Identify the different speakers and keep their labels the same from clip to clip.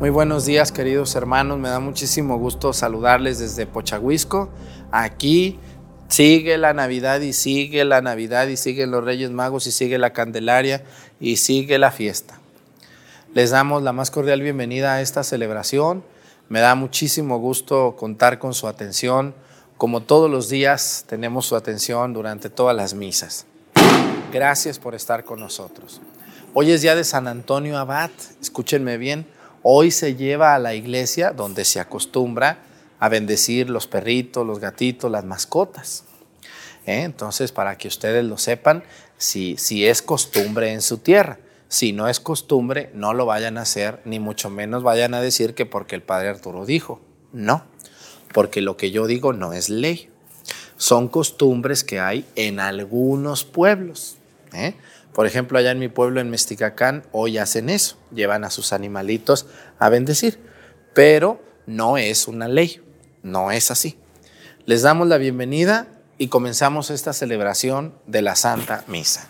Speaker 1: Muy buenos días queridos hermanos, me da muchísimo gusto saludarles desde Pochahuisco. Aquí sigue la Navidad y sigue la Navidad y siguen los Reyes Magos y sigue la Candelaria y sigue la fiesta. Les damos la más cordial bienvenida a esta celebración. Me da muchísimo gusto contar con su atención. Como todos los días tenemos su atención durante todas las misas. Gracias por estar con nosotros. Hoy es día de San Antonio Abad, escúchenme bien Hoy se lleva a la iglesia donde se acostumbra a bendecir los perritos, los gatitos, las mascotas. ¿Eh? Entonces, para que ustedes lo sepan, si, si es costumbre en su tierra. Si no es costumbre, no lo vayan a hacer, ni mucho menos vayan a decir que porque el padre Arturo dijo. No, porque lo que yo digo no es ley. Son costumbres que hay en algunos pueblos. ¿eh? Por ejemplo, allá en mi pueblo, en Mesticacán, hoy hacen eso, llevan a sus animalitos a bendecir, pero no es una ley, no es así. Les damos la bienvenida y comenzamos esta celebración de la Santa Misa.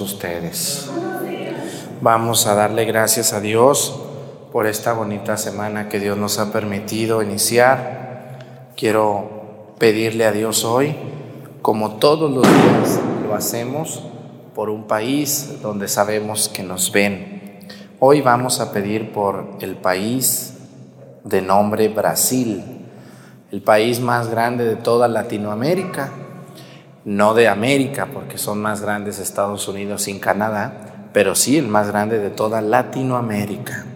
Speaker 1: Ustedes. Vamos a darle gracias a Dios por esta bonita semana que Dios nos ha permitido iniciar. Quiero pedirle a Dios hoy, como todos los días lo hacemos, por un país donde sabemos que nos ven. Hoy vamos a pedir por el país de nombre Brasil, el país más grande de toda Latinoamérica no de América, porque son más grandes Estados Unidos sin Canadá, pero sí el más grande de toda Latinoamérica.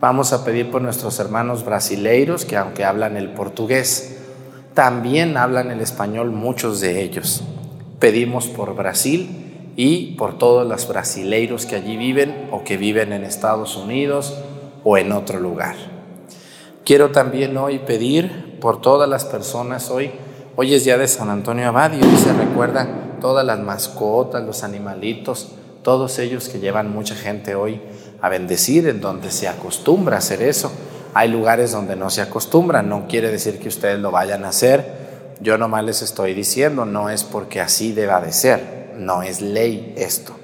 Speaker 1: Vamos a pedir por nuestros hermanos brasileiros, que aunque hablan el portugués, también hablan el español muchos de ellos. Pedimos por Brasil y por todos los brasileiros que allí viven o que viven en Estados Unidos o en otro lugar. Quiero también hoy pedir por todas las personas hoy, hoy es día de San Antonio Abad y hoy se recuerda todas las mascotas, los animalitos, todos ellos que llevan mucha gente hoy a bendecir, en donde se acostumbra a hacer eso. Hay lugares donde no se acostumbra, no quiere decir que ustedes lo vayan a hacer. Yo nomás les estoy diciendo, no es porque así deba de ser, no es ley esto.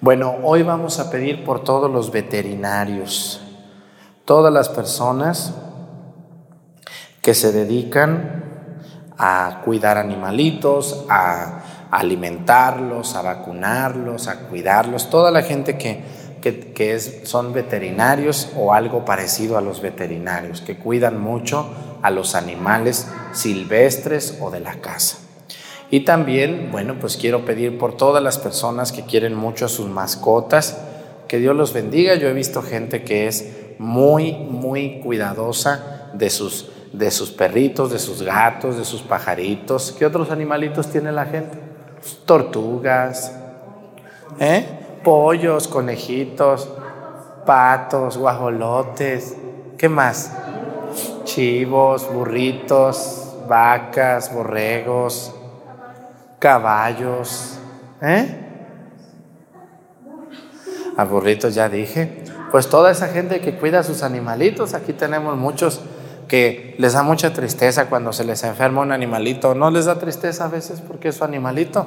Speaker 1: Bueno, hoy vamos a pedir por todos los veterinarios, todas las personas que se dedican a cuidar animalitos, a alimentarlos, a vacunarlos, a cuidarlos, toda la gente que que, es, son veterinarios o algo parecido a los veterinarios, que cuidan mucho a los animales silvestres o de la casa. Y también, bueno, pues quiero pedir por todas las personas que quieren mucho a sus mascotas, que Dios los bendiga. Yo he visto gente que es muy, muy cuidadosa de sus, de sus perritos, de sus gatos, de sus pajaritos. ¿Qué otros animalitos tiene la gente? Tortugas, ¿eh? pollos, conejitos, patos, guajolotes, ¿qué más? Chivos, burritos, vacas, borregos, caballos, ¿eh? A burritos ya dije. Pues toda esa gente que cuida a sus animalitos, aquí tenemos muchos que les da mucha tristeza cuando se les enferma un animalito. ¿No les da tristeza a veces porque es su animalito?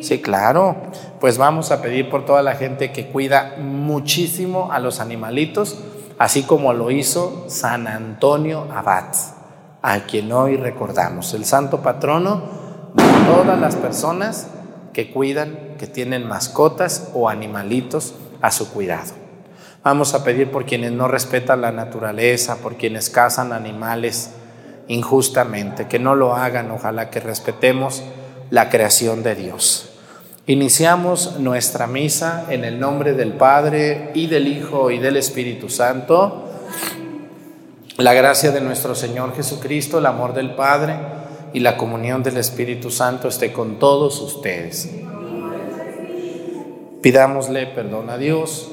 Speaker 1: Sí, claro. Pues vamos a pedir por toda la gente que cuida muchísimo a los animalitos, así como lo hizo San Antonio Abad, a quien hoy recordamos, el santo patrono de todas las personas que cuidan, que tienen mascotas o animalitos a su cuidado. Vamos a pedir por quienes no respetan la naturaleza, por quienes cazan animales injustamente, que no lo hagan, ojalá que respetemos la creación de Dios. Iniciamos nuestra misa en el nombre del Padre y del Hijo y del Espíritu Santo. La gracia de nuestro Señor Jesucristo, el amor del Padre y la comunión del Espíritu Santo esté con todos ustedes. Pidámosle perdón a Dios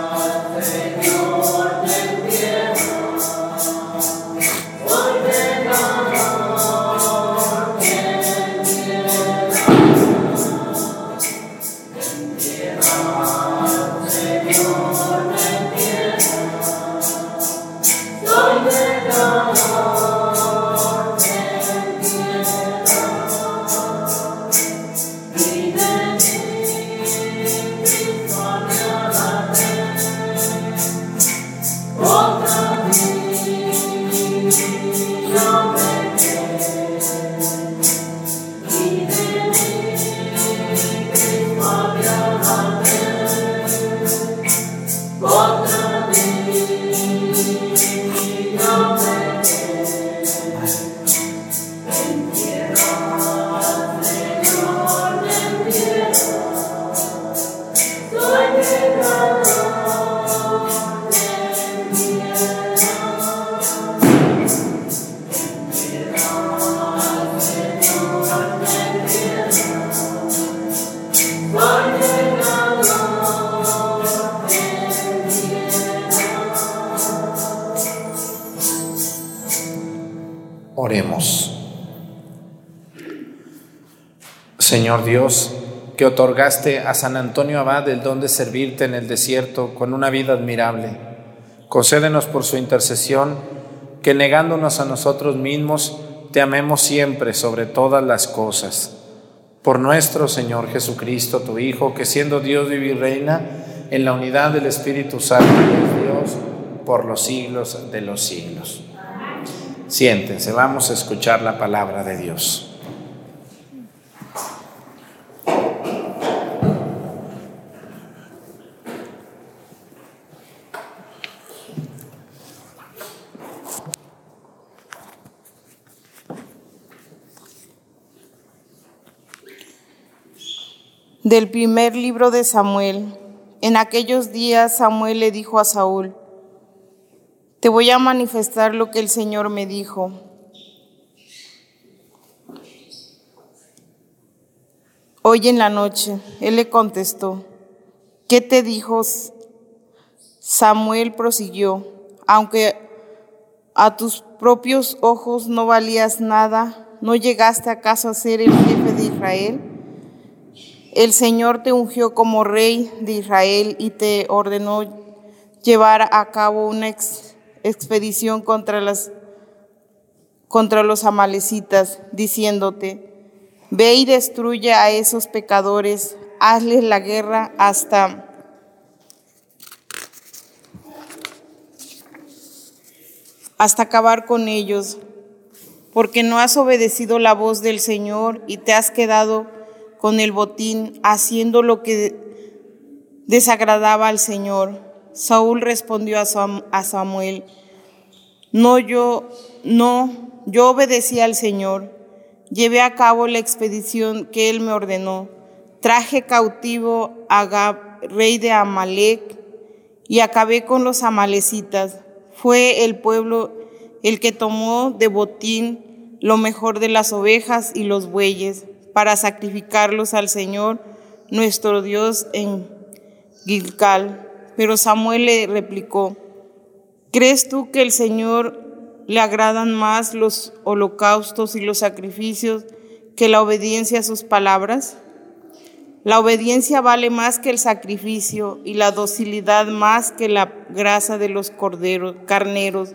Speaker 1: Señor Dios, que otorgaste a San Antonio Abad el don de servirte en el desierto con una vida admirable. Concédenos por su intercesión que negándonos a nosotros mismos, te amemos siempre sobre todas las cosas. Por nuestro Señor Jesucristo, tu Hijo, que siendo Dios y reina en la unidad del Espíritu Santo, es Dios por los siglos de los siglos. Siéntense, vamos a escuchar la palabra de Dios.
Speaker 2: Del primer libro de Samuel. En aquellos días Samuel le dijo a Saúl, te voy a manifestar lo que el Señor me dijo. Hoy en la noche, él le contestó, ¿qué te dijo? Samuel prosiguió, aunque a tus propios ojos no valías nada, ¿no llegaste acaso a ser el jefe de Israel? El Señor te ungió como rey de Israel y te ordenó llevar a cabo una expedición contra, contra los amalecitas, diciéndote, ve y destruye a esos pecadores, hazles la guerra hasta hasta acabar con ellos, porque no has obedecido la voz del Señor y te has quedado con el botín, haciendo lo que desagradaba al Señor. Saúl respondió a Samuel, no yo, no, yo obedecí al Señor, llevé a cabo la expedición que él me ordenó, traje cautivo a Gab, rey de Amalek, y acabé con los amalecitas. Fue el pueblo el que tomó de botín lo mejor de las ovejas y los bueyes para sacrificarlos al Señor nuestro Dios en Gilgal. Pero Samuel le replicó, ¿crees tú que el Señor le agradan más los holocaustos y los sacrificios que la obediencia a sus palabras? La obediencia vale más que el sacrificio y la docilidad más que la grasa de los corderos, carneros.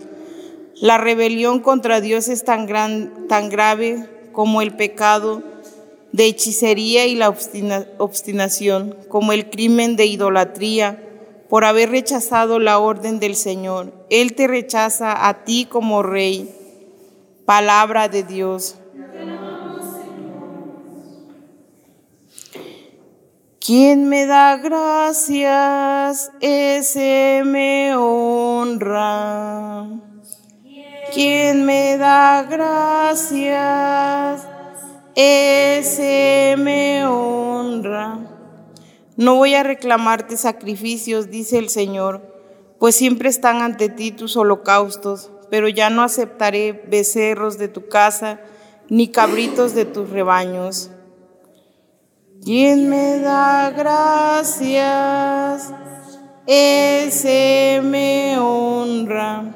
Speaker 2: La rebelión contra Dios es tan, gran, tan grave como el pecado de hechicería y la obstinación, como el crimen de idolatría, por haber rechazado la orden del Señor. Él te rechaza a ti como rey. Palabra de Dios. Quien me da gracias, ese me honra. Quien me da gracias, ese me honra. No voy a reclamarte sacrificios, dice el Señor, pues siempre están ante ti tus holocaustos, pero ya no aceptaré becerros de tu casa, ni cabritos de tus rebaños. Quien me da gracias, ese me honra.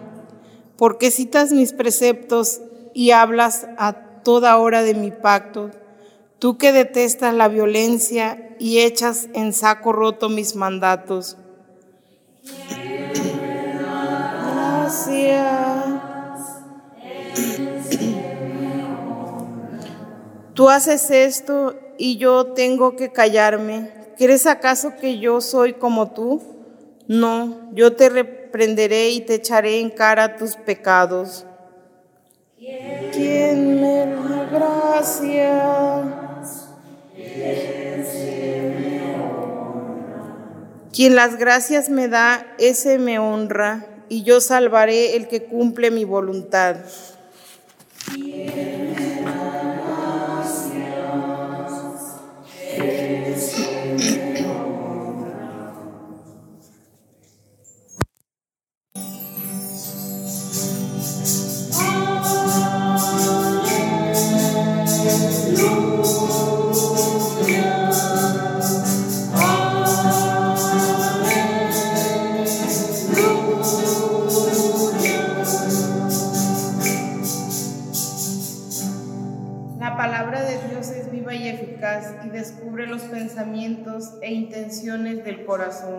Speaker 2: Porque citas mis preceptos y hablas a toda hora de mi pacto, tú que detestas la violencia y echas en saco roto mis mandatos. Tú haces esto y yo tengo que callarme. ¿Crees acaso que yo soy como tú? No, yo te reprenderé y te echaré en cara tus pecados. ¿Quién Quien las gracias me da, ese me honra, y yo salvaré el que cumple mi voluntad. E intenciones del corazón.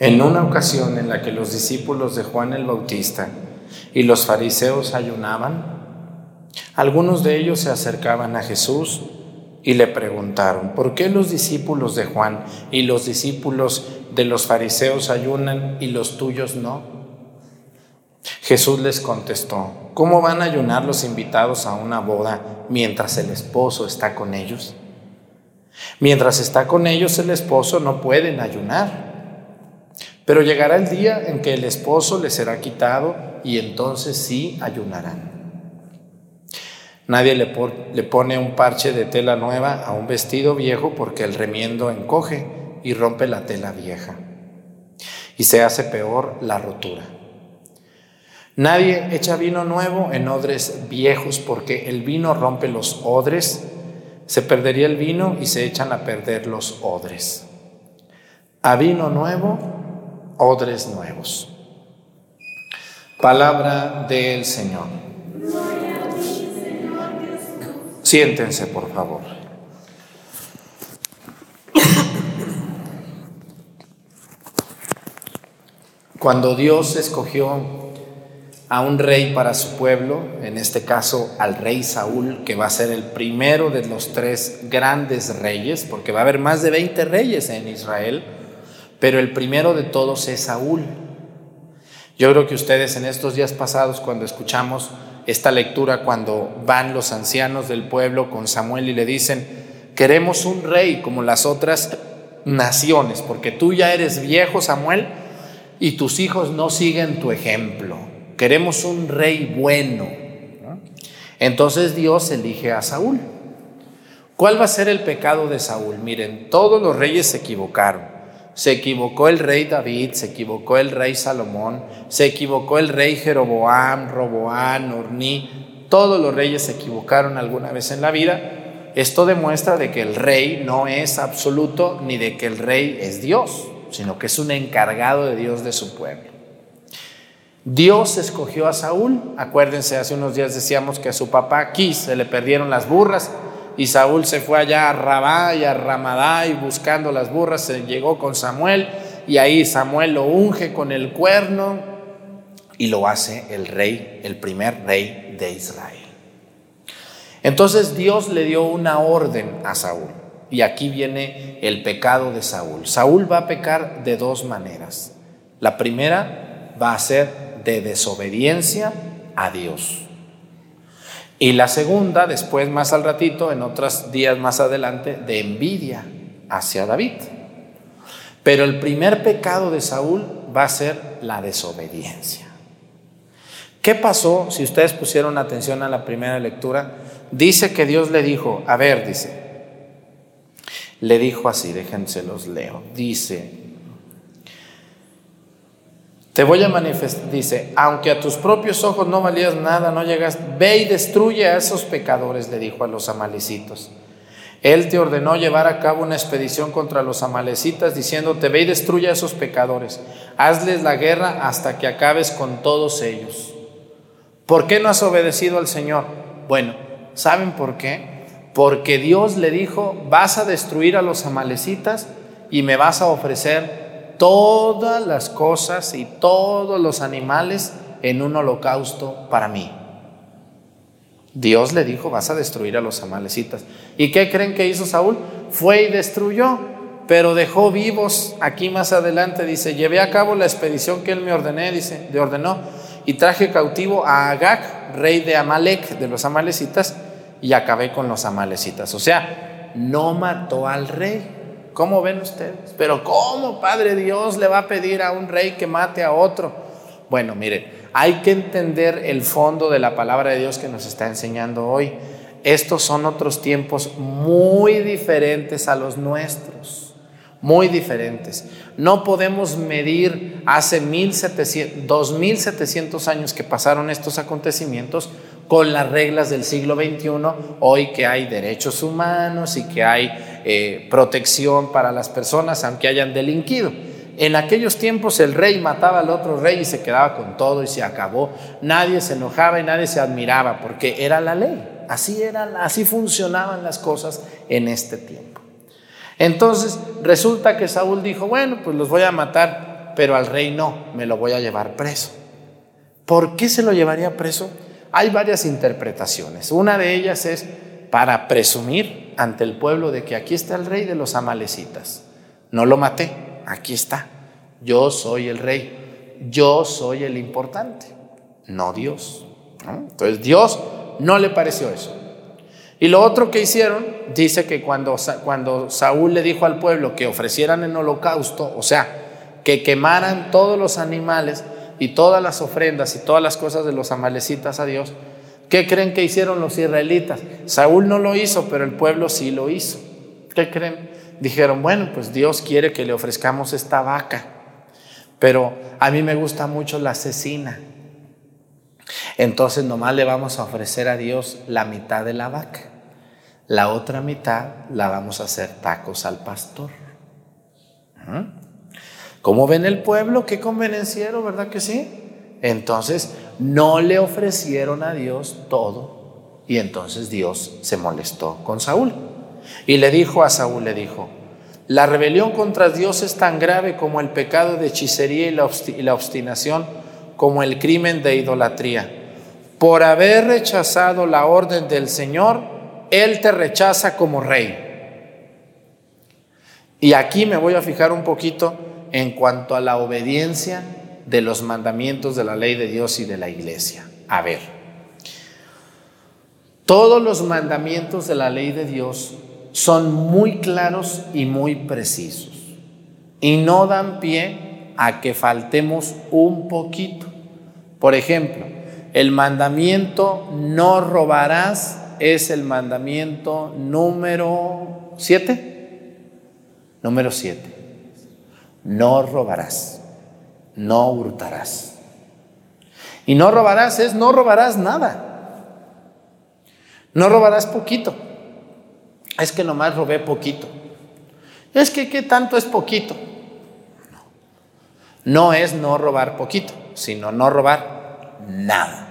Speaker 1: En una ocasión en la que los discípulos de Juan el Bautista y los fariseos ayunaban, algunos de ellos se acercaban a Jesús y le preguntaron, ¿por qué los discípulos de Juan y los discípulos de los fariseos ayunan y los tuyos no? Jesús les contestó, ¿cómo van a ayunar los invitados a una boda mientras el esposo está con ellos? Mientras está con ellos el esposo no pueden ayunar. Pero llegará el día en que el esposo les será quitado y entonces sí ayunarán. Nadie le, pone un parche de tela nueva a un vestido viejo porque el remiendo encoge y rompe la tela vieja. Y se hace peor la rotura. Nadie echa vino nuevo en odres viejos porque el vino rompe los odres, se perdería el vino y se echan a perder los odres. A vino nuevo odres nuevos. Palabra del Señor. Siéntense, por favor. Cuando Dios escogió a un rey para su pueblo, en este caso al rey Saúl, que va a ser el primero de los tres grandes reyes, porque va a haber más de 20 reyes en Israel, pero el primero de todos es Saúl. Yo creo que ustedes en estos días pasados, cuando escuchamos esta lectura, cuando van los ancianos del pueblo con Samuel y le dicen, queremos un rey como las otras naciones, porque tú ya eres viejo, Samuel, y tus hijos no siguen tu ejemplo. Queremos un rey bueno. Entonces Dios elige a Saúl. ¿Cuál va a ser el pecado de Saúl? Miren, todos los reyes se equivocaron. Se equivocó el rey David, se equivocó el rey Salomón, se equivocó el rey Jeroboam, Roboán, Orní. Todos los reyes se equivocaron alguna vez en la vida. Esto demuestra de que el rey no es absoluto ni de que el rey es Dios, sino que es un encargado de Dios de su pueblo. Dios escogió a Saúl. Acuérdense, hace unos días decíamos que a su papá Quis se le perdieron las burras y Saúl se fue allá a Rabá y a Ramadá y buscando las burras se llegó con Samuel y ahí Samuel lo unge con el cuerno y lo hace el rey, el primer rey de Israel. Entonces Dios le dio una orden a Saúl y aquí viene el pecado de Saúl. Saúl va a pecar de dos maneras. La primera va a ser de desobediencia a Dios. Y la segunda, después más al ratito, en otros días más adelante, de envidia hacia David. Pero el primer pecado de Saúl va a ser la desobediencia. ¿Qué pasó si ustedes pusieron atención a la primera lectura? Dice que Dios le dijo, a ver, dice, le dijo así, déjense los leo, dice, te voy a manifestar, dice, aunque a tus propios ojos no valías nada, no llegas, ve y destruye a esos pecadores, le dijo a los amalecitos. Él te ordenó llevar a cabo una expedición contra los amalecitas, diciéndote, ve y destruye a esos pecadores, hazles la guerra hasta que acabes con todos ellos. ¿Por qué no has obedecido al Señor? Bueno, ¿saben por qué? porque Dios le dijo, vas a destruir a los amalecitas y me vas a ofrecer todas las cosas y todos los animales en un holocausto para mí. Dios le dijo, vas a destruir a los amalecitas. ¿Y qué creen que hizo Saúl? Fue y destruyó, pero dejó vivos. Aquí más adelante dice, llevé a cabo la expedición que él me ordené, dice, ordenó, y traje cautivo a Agag, rey de Amalek, de los amalecitas, y acabé con los amalecitas. O sea, no mató al rey. ¿Cómo ven ustedes? Pero ¿cómo, Padre Dios, le va a pedir a un rey que mate a otro? Bueno, miren, hay que entender el fondo de la palabra de Dios que nos está enseñando hoy. Estos son otros tiempos muy diferentes a los nuestros, muy diferentes. No podemos medir hace 1700, 2700 años que pasaron estos acontecimientos con las reglas del siglo XXI, hoy que hay derechos humanos y que hay eh, protección para las personas, aunque hayan delinquido. En aquellos tiempos el rey mataba al otro rey y se quedaba con todo y se acabó. Nadie se enojaba y nadie se admiraba porque era la ley. Así era, así funcionaban las cosas en este tiempo. Entonces resulta que Saúl dijo, bueno, pues los voy a matar, pero al rey no, me lo voy a llevar preso. ¿Por qué se lo llevaría preso? Hay varias interpretaciones. Una de ellas es para presumir ante el pueblo de que aquí está el rey de los amalecitas. No lo maté, aquí está. Yo soy el rey. Yo soy el importante, no Dios. Entonces Dios no le pareció eso. Y lo otro que hicieron, dice que cuando, cuando Saúl le dijo al pueblo que ofrecieran en holocausto, o sea, que quemaran todos los animales, y todas las ofrendas y todas las cosas de los amalecitas a Dios, ¿qué creen que hicieron los israelitas? Saúl no lo hizo, pero el pueblo sí lo hizo. ¿Qué creen? Dijeron, bueno, pues Dios quiere que le ofrezcamos esta vaca, pero a mí me gusta mucho la cecina. Entonces nomás le vamos a ofrecer a Dios la mitad de la vaca. La otra mitad la vamos a hacer tacos al pastor. ¿Mm? ¿Cómo ven el pueblo? Qué convenenciero, ¿verdad que sí? Entonces no le ofrecieron a Dios todo y entonces Dios se molestó con Saúl. Y le dijo a Saúl, le dijo, la rebelión contra Dios es tan grave como el pecado de hechicería y la obstinación, como el crimen de idolatría. Por haber rechazado la orden del Señor, Él te rechaza como rey. Y aquí me voy a fijar un poquito en cuanto a la obediencia de los mandamientos de la ley de Dios y de la iglesia. A ver, todos los mandamientos de la ley de Dios son muy claros y muy precisos y no dan pie a que faltemos un poquito. Por ejemplo, el mandamiento no robarás es el mandamiento número 7. Número 7 no robarás, no hurtarás. Y no robarás es no robarás nada. No robarás poquito. Es que nomás robé poquito. Es que qué tanto es poquito. No es no robar poquito, sino no robar nada.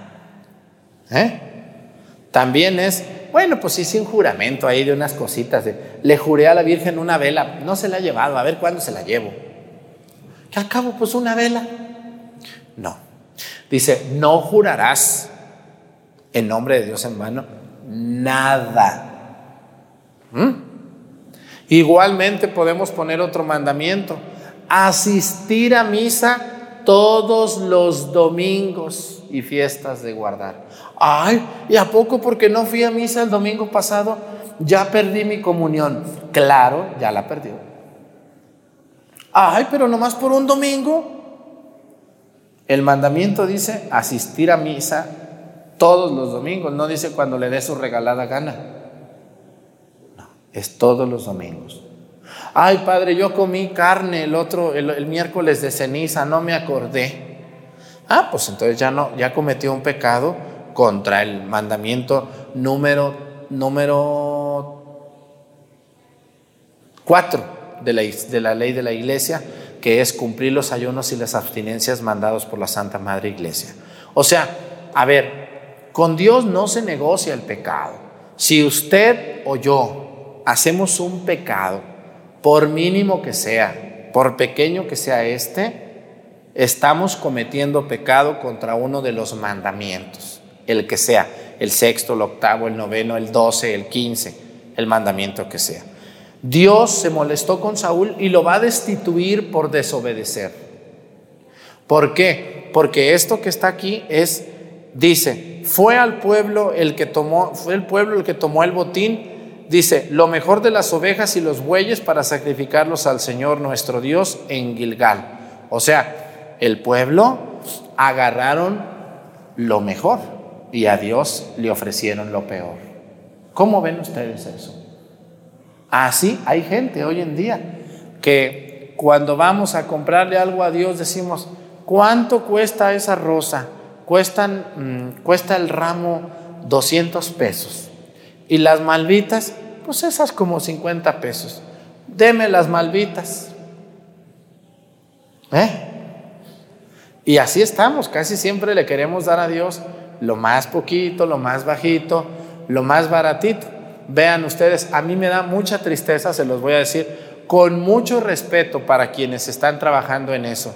Speaker 1: ¿Eh? También es, bueno, pues hice un juramento ahí de unas cositas. De, le juré a la Virgen una vela, no se la ha llevado, a ver cuándo se la llevo que al cabo pues una vela. No. Dice, no jurarás en nombre de Dios en vano nada. ¿Mm? Igualmente podemos poner otro mandamiento, asistir a misa todos los domingos y fiestas de guardar. Ay, ¿y a poco porque no fui a misa el domingo pasado ya perdí mi comunión? Claro, ya la perdió. Ay, pero nomás por un domingo. El mandamiento dice asistir a misa todos los domingos, no dice cuando le dé su regalada gana. No, es todos los domingos. Ay, padre, yo comí carne el otro, el, miércoles de ceniza, no me acordé. Ah, pues entonces ya no, ya cometió un pecado contra el mandamiento número, número 4 de la, ley de la iglesia, que es cumplir los ayunos y las abstinencias mandados por la Santa Madre Iglesia. O sea, a ver, con Dios no se negocia el pecado. Si usted o yo hacemos un pecado, por mínimo que sea, por pequeño que sea este, estamos cometiendo pecado contra uno de los mandamientos, el que sea, el sexto, el octavo, el noveno, el doce, el quince, el mandamiento que sea. Dios se molestó con Saúl y lo va a destituir por desobedecer. ¿Por qué? Porque esto que está aquí es, dice, fue al pueblo el que tomó, fue el pueblo el que tomó el botín, dice, lo mejor de las ovejas y los bueyes para sacrificarlos al Señor nuestro Dios en Gilgal. O sea, el pueblo agarraron lo mejor y a Dios le ofrecieron lo peor. ¿Cómo ven ustedes eso? Así hay gente hoy en día que cuando vamos a comprarle algo a Dios decimos, ¿cuánto cuesta esa rosa? Cuestan, mm, cuesta el ramo 200 pesos. Y las malvitas, pues esas como 50 pesos. Deme las malvitas. ¿Eh? Y así estamos, casi siempre le queremos dar a Dios lo más poquito, lo más bajito, lo más baratito. Vean ustedes, a mí me da mucha tristeza, se los voy a decir, con mucho respeto para quienes están trabajando en eso.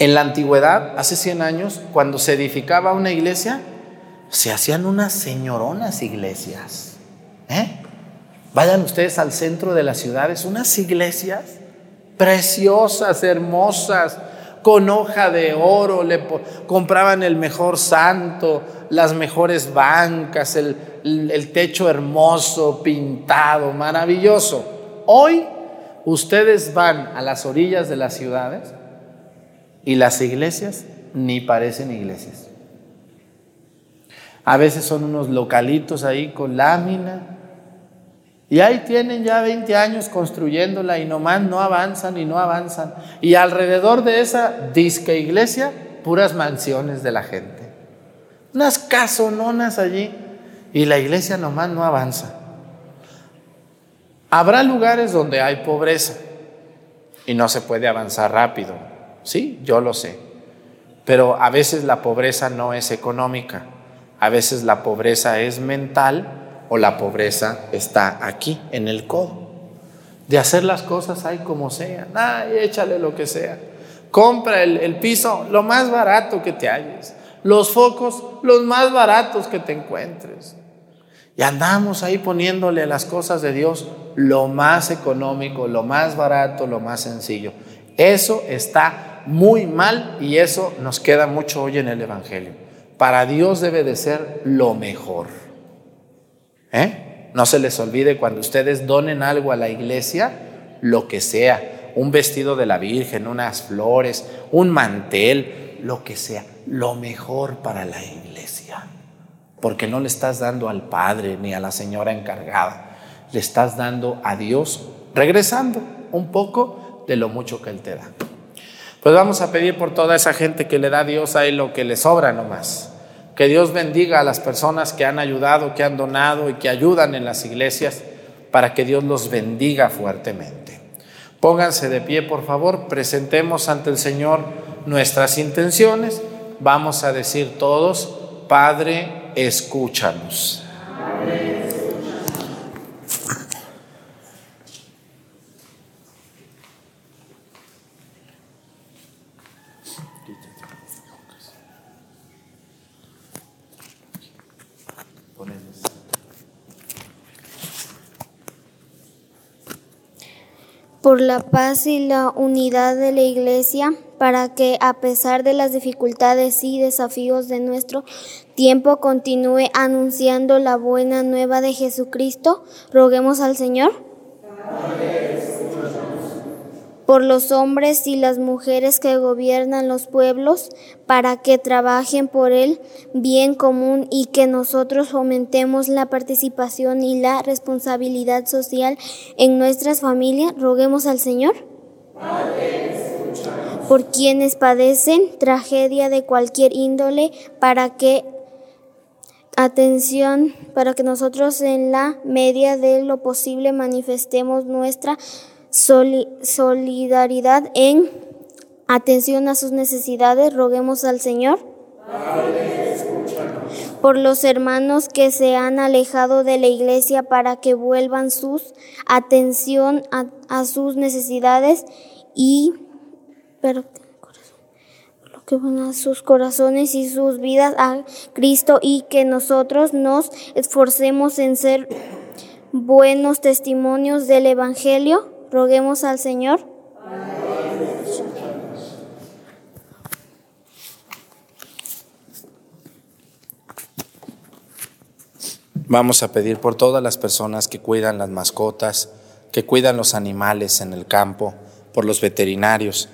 Speaker 1: En la antigüedad, hace 100 años, cuando se edificaba una iglesia, se hacían unas señoronas iglesias. ¿eh? Vayan ustedes al centro de las ciudades, unas iglesias preciosas, hermosas, con hoja de oro, le compraban el mejor santo, las mejores bancas, el, el techo hermoso, pintado, maravilloso. Hoy ustedes van a las orillas de las ciudades y las iglesias ni parecen iglesias. A veces son unos localitos ahí con lámina, y ahí tienen ya 20 años construyéndola y nomás no avanzan y no avanzan. Y alrededor de esa disque iglesia, puras mansiones de la gente. Unas casononas allí y la iglesia nomás no avanza. Habrá lugares donde hay pobreza y no se puede avanzar rápido. Sí, yo lo sé. Pero a veces la pobreza no es económica, a veces la pobreza es mental o la pobreza está aquí, en el codo. De hacer las cosas ahí como sea, ay, échale lo que sea. Compra el, el piso lo más barato que te halles, los focos los más baratos que te encuentres. Y andamos ahí poniéndole las cosas de Dios lo más económico, lo más barato, lo más sencillo. Eso está muy mal y eso nos queda mucho hoy en el Evangelio. Para Dios debe de ser lo mejor. ¿Eh? No se les olvide cuando ustedes donen algo a la iglesia, lo que sea, un vestido de la Virgen, unas flores, un mantel, lo que sea, lo mejor para la iglesia. Porque no le estás dando al Padre ni a la señora encargada, le estás dando a Dios, regresando un poco de lo mucho que Él te da. Pues vamos a pedir por toda esa gente que le da a Dios ahí lo que le sobra nomás. Que Dios bendiga a las personas que han ayudado, que han donado y que ayudan en las iglesias para que Dios los bendiga fuertemente. Pónganse de pie, por favor, presentemos ante el Señor nuestras intenciones. Vamos a decir todos, Padre, escúchanos.
Speaker 3: por la paz y la unidad de la Iglesia, para que a pesar de las dificultades y desafíos de nuestro tiempo continúe anunciando la buena nueva de Jesucristo, roguemos al Señor por los hombres y las mujeres que gobiernan los pueblos, para que trabajen por el bien común y que nosotros fomentemos la participación y la responsabilidad social en nuestras familias. Roguemos al Señor. por quienes padecen tragedia de cualquier índole, para que atención, para que nosotros en la media de lo posible manifestemos nuestra solidaridad en atención a sus necesidades. Roguemos al Señor. por los hermanos que se han alejado de la iglesia para que vuelvan sus atención a, sus necesidades y que van a sus corazones y sus vidas a Cristo y que nosotros nos esforcemos en ser buenos testimonios del Evangelio. Roguemos al Señor.
Speaker 4: Vamos a pedir por todas las personas que cuidan las mascotas, que cuidan los animales en el campo, por los veterinarios,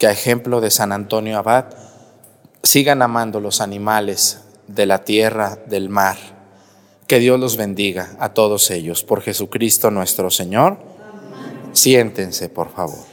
Speaker 4: que a ejemplo de San Antonio Abad sigan amando los animales de la tierra, del mar. Que Dios los bendiga a todos ellos. Por Jesucristo nuestro Señor. Siéntense, por favor.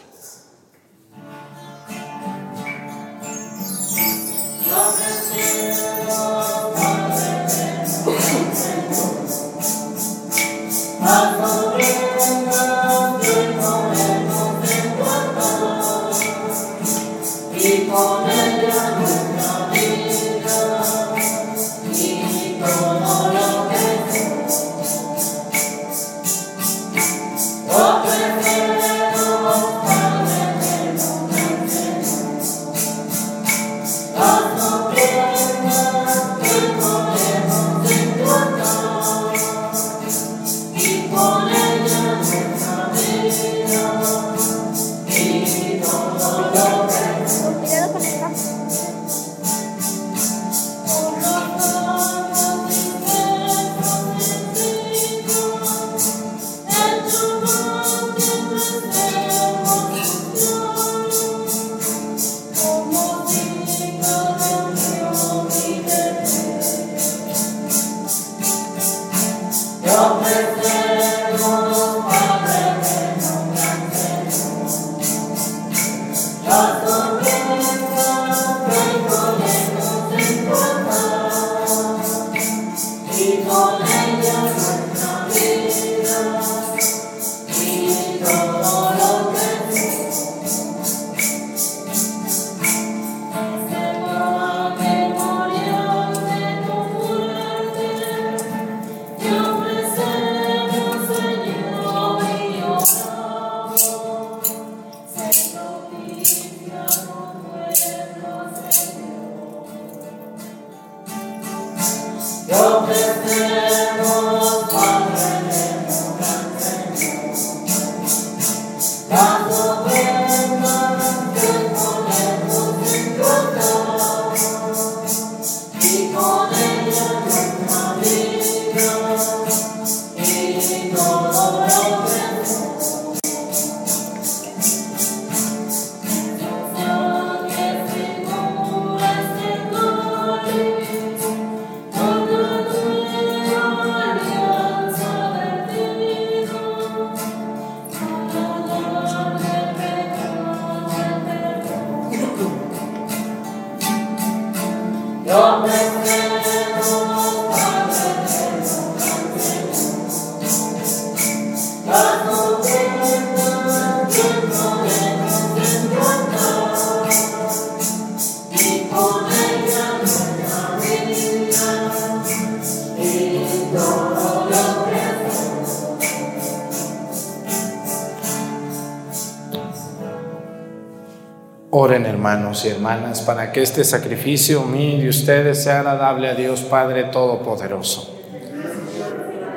Speaker 4: Y hermanas para que este sacrificio mío de ustedes sea agradable a Dios Padre Todopoderoso.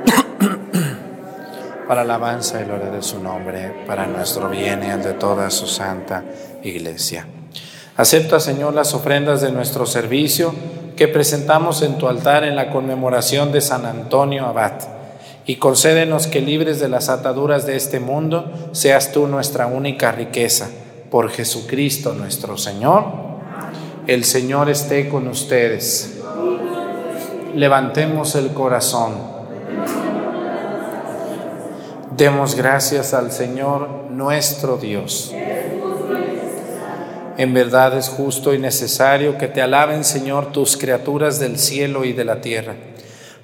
Speaker 4: para alabanza y gloria de su nombre, para nuestro bien y el de toda su santa iglesia. Acepta, Señor, las ofrendas de nuestro servicio que presentamos en tu altar en la conmemoración de San Antonio Abad. Y concédenos que libres de las ataduras de este mundo, seas tú nuestra única riqueza por Jesucristo nuestro Señor. El Señor esté con ustedes. Levantemos el corazón. Demos gracias al Señor nuestro Dios. En verdad es justo y necesario que te alaben, Señor, tus criaturas del cielo y de la tierra,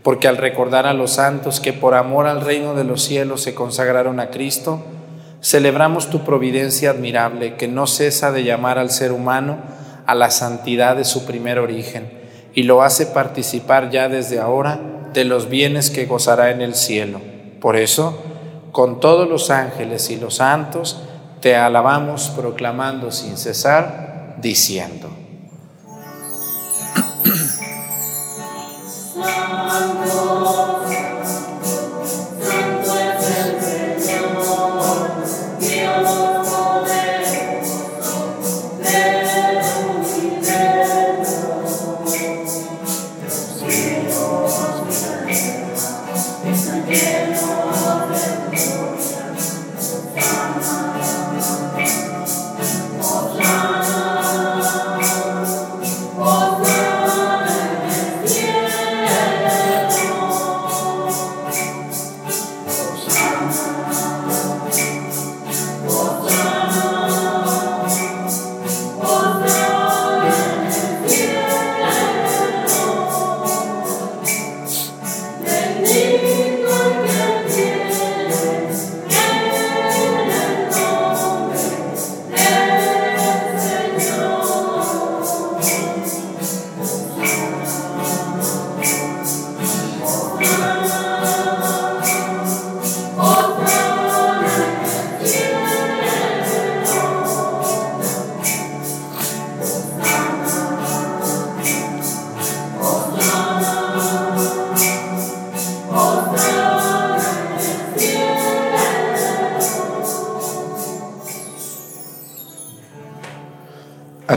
Speaker 4: porque al recordar a los santos que por amor al reino de los cielos se consagraron a Cristo, Celebramos tu providencia admirable que no cesa de llamar al ser humano a la santidad de su primer origen
Speaker 1: y lo hace participar ya desde ahora de los bienes que gozará en el cielo. Por eso, con todos los ángeles y los santos, te alabamos proclamando sin cesar, diciendo.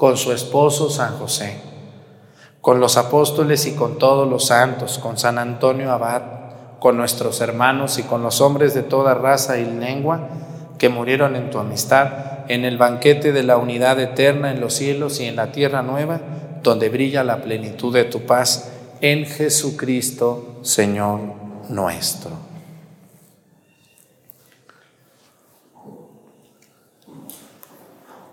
Speaker 1: con su esposo San José, con los apóstoles y con todos los santos, con San Antonio Abad, con nuestros hermanos y con los hombres de toda raza y lengua que murieron en tu amistad, en el banquete de la unidad eterna en los cielos y en la tierra nueva, donde brilla la plenitud de tu paz, en Jesucristo, Señor nuestro.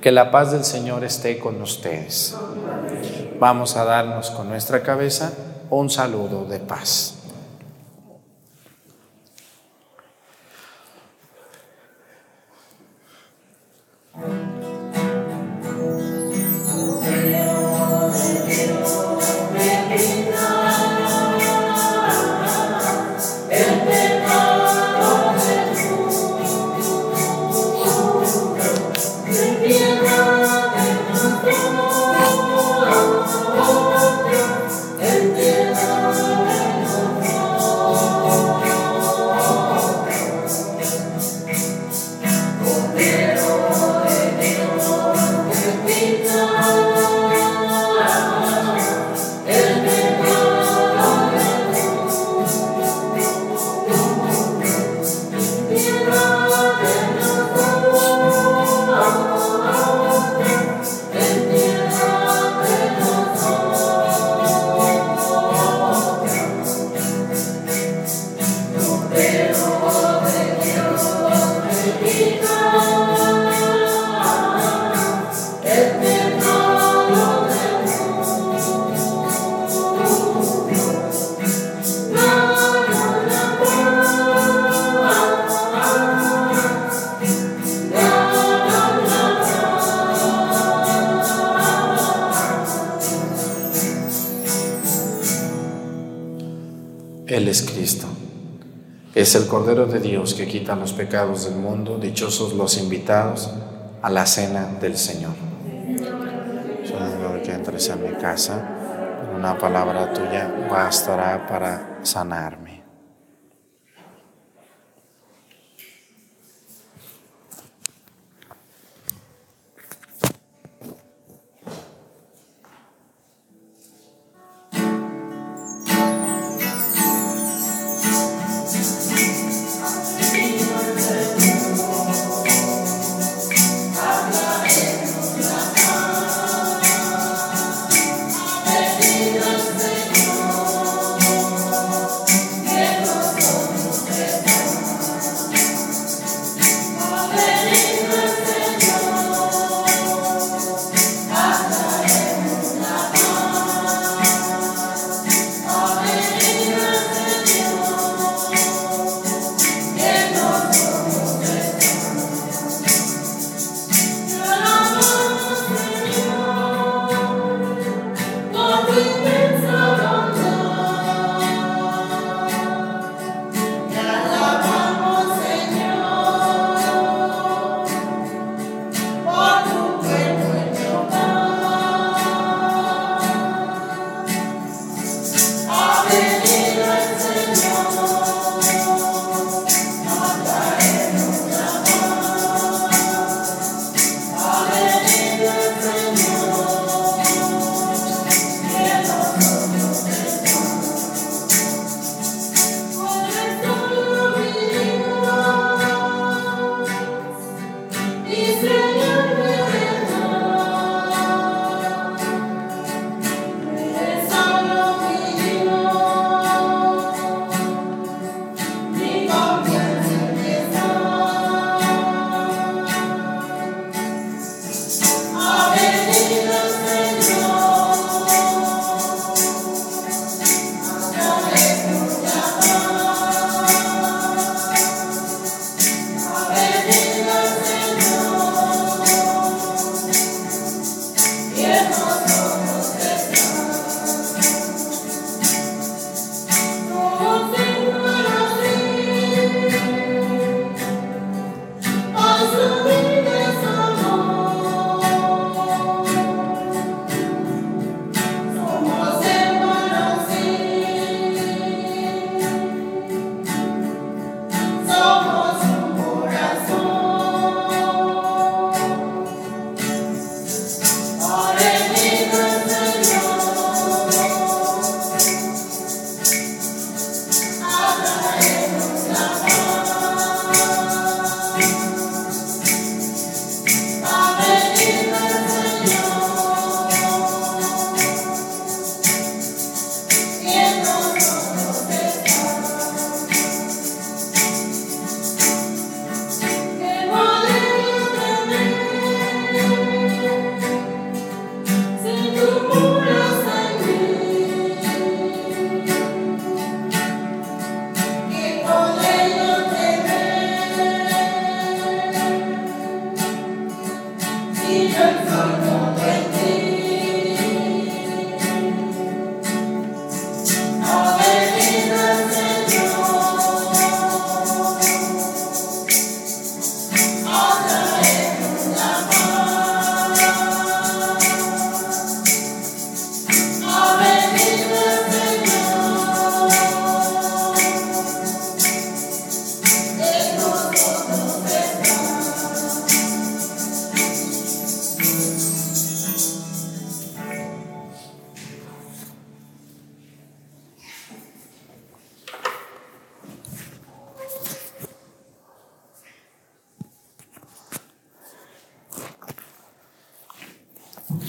Speaker 1: que la paz del Señor esté con ustedes. Vamos a darnos con nuestra cabeza un saludo de paz. Es el Cordero de Dios que quita los pecados del mundo, dichosos los invitados a la cena del Señor. Señor, que entres a mi casa, una palabra tuya bastará para sanarme.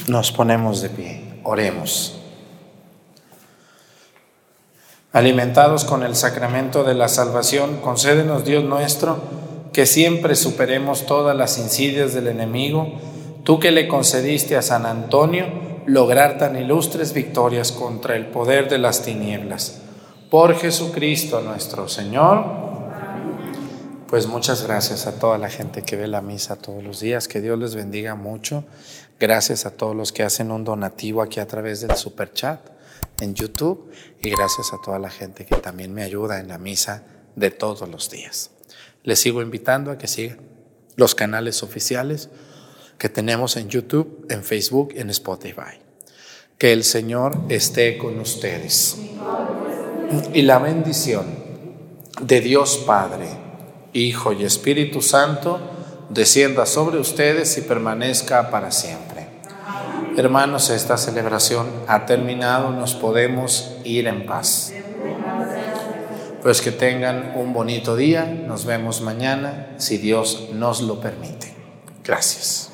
Speaker 1: Nos ponemos de pie, oremos. Alimentados con el sacramento de la salvación, concédenos Dios nuestro, que siempre superemos todas las insidias del enemigo, tú que le concediste a San Antonio lograr tan ilustres victorias contra el poder de las tinieblas. Por Jesucristo nuestro Señor. Pues muchas gracias a toda la gente que ve la misa todos los días. Que Dios les bendiga mucho. Gracias a todos los que hacen un donativo aquí a través del super chat en YouTube. Y gracias a toda la gente que también me ayuda en la misa de todos los días. Les sigo invitando a que sigan los canales oficiales que tenemos en YouTube, en Facebook, en Spotify. Que el Señor esté con ustedes. Y la bendición de Dios Padre Hijo y Espíritu Santo, descienda sobre ustedes y permanezca para siempre. Hermanos, esta celebración ha terminado, nos podemos ir en paz. Pues que tengan un bonito día, nos vemos mañana, si Dios nos lo permite. Gracias.